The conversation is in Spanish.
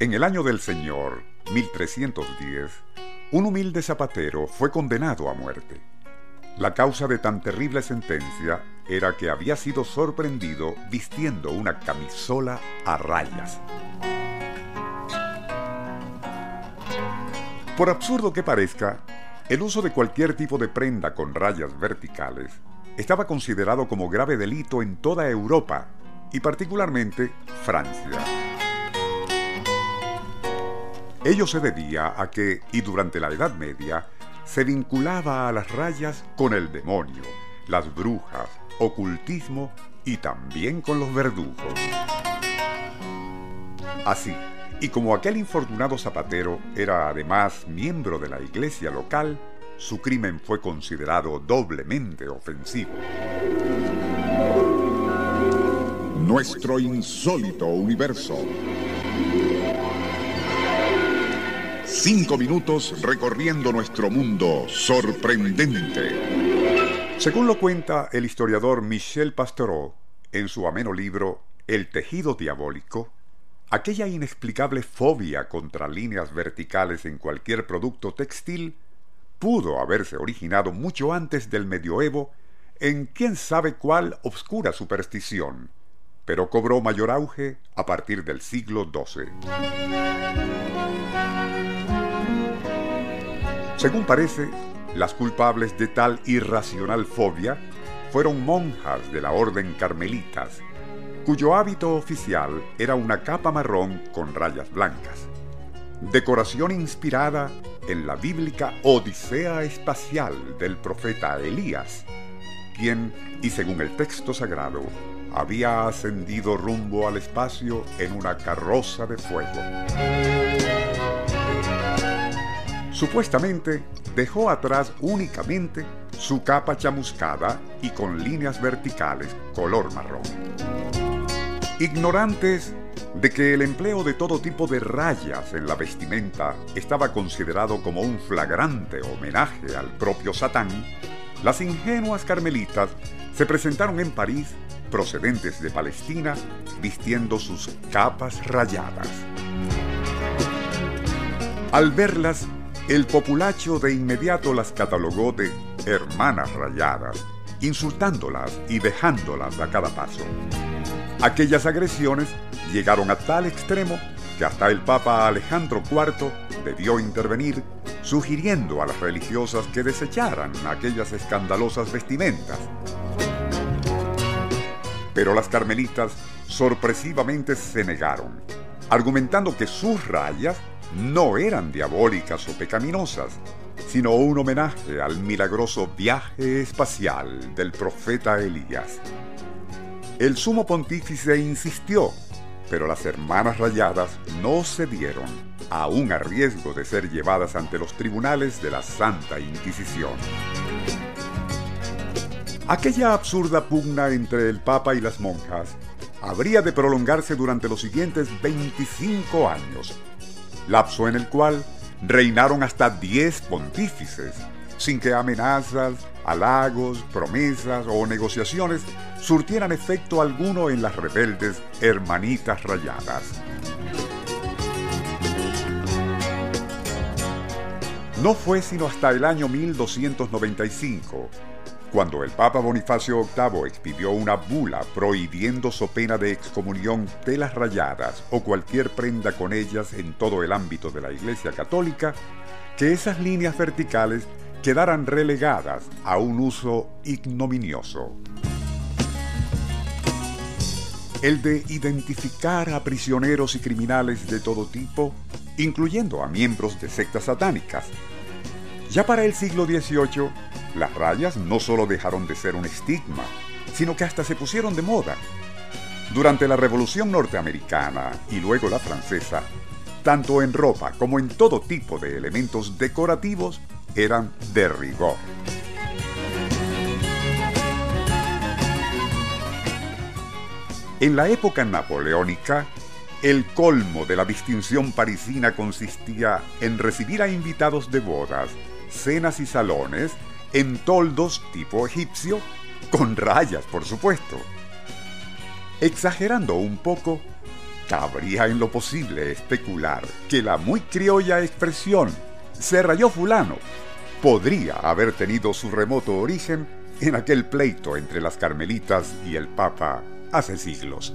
En el año del Señor, 1310, un humilde zapatero fue condenado a muerte. La causa de tan terrible sentencia era que había sido sorprendido vistiendo una camisola a rayas. Por absurdo que parezca, el uso de cualquier tipo de prenda con rayas verticales estaba considerado como grave delito en toda Europa y particularmente Francia. Ello se debía a que, y durante la Edad Media, se vinculaba a las rayas con el demonio, las brujas, ocultismo y también con los verdugos. Así, y como aquel infortunado zapatero era además miembro de la iglesia local, su crimen fue considerado doblemente ofensivo. Nuestro insólito universo. Cinco minutos recorriendo nuestro mundo sorprendente. Según lo cuenta el historiador Michel Pastoureau en su ameno libro El tejido diabólico, aquella inexplicable fobia contra líneas verticales en cualquier producto textil pudo haberse originado mucho antes del medioevo en quién sabe cuál obscura superstición, pero cobró mayor auge a partir del siglo XII. Según parece, las culpables de tal irracional fobia fueron monjas de la orden carmelitas, cuyo hábito oficial era una capa marrón con rayas blancas, decoración inspirada en la bíblica Odisea espacial del profeta Elías, quien, y según el texto sagrado, había ascendido rumbo al espacio en una carroza de fuego. Supuestamente dejó atrás únicamente su capa chamuscada y con líneas verticales color marrón. Ignorantes de que el empleo de todo tipo de rayas en la vestimenta estaba considerado como un flagrante homenaje al propio Satán, las ingenuas carmelitas se presentaron en París procedentes de Palestina vistiendo sus capas rayadas. Al verlas, el populacho de inmediato las catalogó de hermanas rayadas, insultándolas y dejándolas a cada paso. Aquellas agresiones llegaron a tal extremo que hasta el Papa Alejandro IV debió intervenir, sugiriendo a las religiosas que desecharan aquellas escandalosas vestimentas. Pero las carmelitas sorpresivamente se negaron, argumentando que sus rayas no eran diabólicas o pecaminosas, sino un homenaje al milagroso viaje espacial del profeta Elías. El sumo pontífice insistió, pero las hermanas rayadas no cedieron, aún a riesgo de ser llevadas ante los tribunales de la Santa Inquisición. Aquella absurda pugna entre el Papa y las monjas habría de prolongarse durante los siguientes 25 años, lapso en el cual reinaron hasta diez pontífices, sin que amenazas, halagos, promesas o negociaciones surtieran efecto alguno en las rebeldes hermanitas rayadas. No fue sino hasta el año 1295, Cuando el Papa Bonifacio VIII expidió una bula prohibiendo so pena de excomunión telas rayadas o cualquier prenda con ellas en todo el ámbito de la Iglesia Católica, que esas líneas verticales quedaran relegadas a un uso ignominioso. El de identificar a prisioneros y criminales de todo tipo, incluyendo a miembros de sectas satánicas. Ya para el siglo XVIII, las rayas no solo dejaron de ser un estigma, sino que hasta se pusieron de moda. Durante la Revolución Norteamericana y luego la francesa, tanto en ropa como en todo tipo de elementos decorativos, eran de rigor. En la época napoleónica, el colmo de la distinción parisina consistía en recibir a invitados de bodas, cenas y salones en toldos tipo egipcio, con rayas, por supuesto. Exagerando un poco, cabría en lo posible especular que la muy criolla expresión se rayó fulano podría haber tenido su remoto origen en aquel pleito entre las carmelitas y el Papa hace siglos.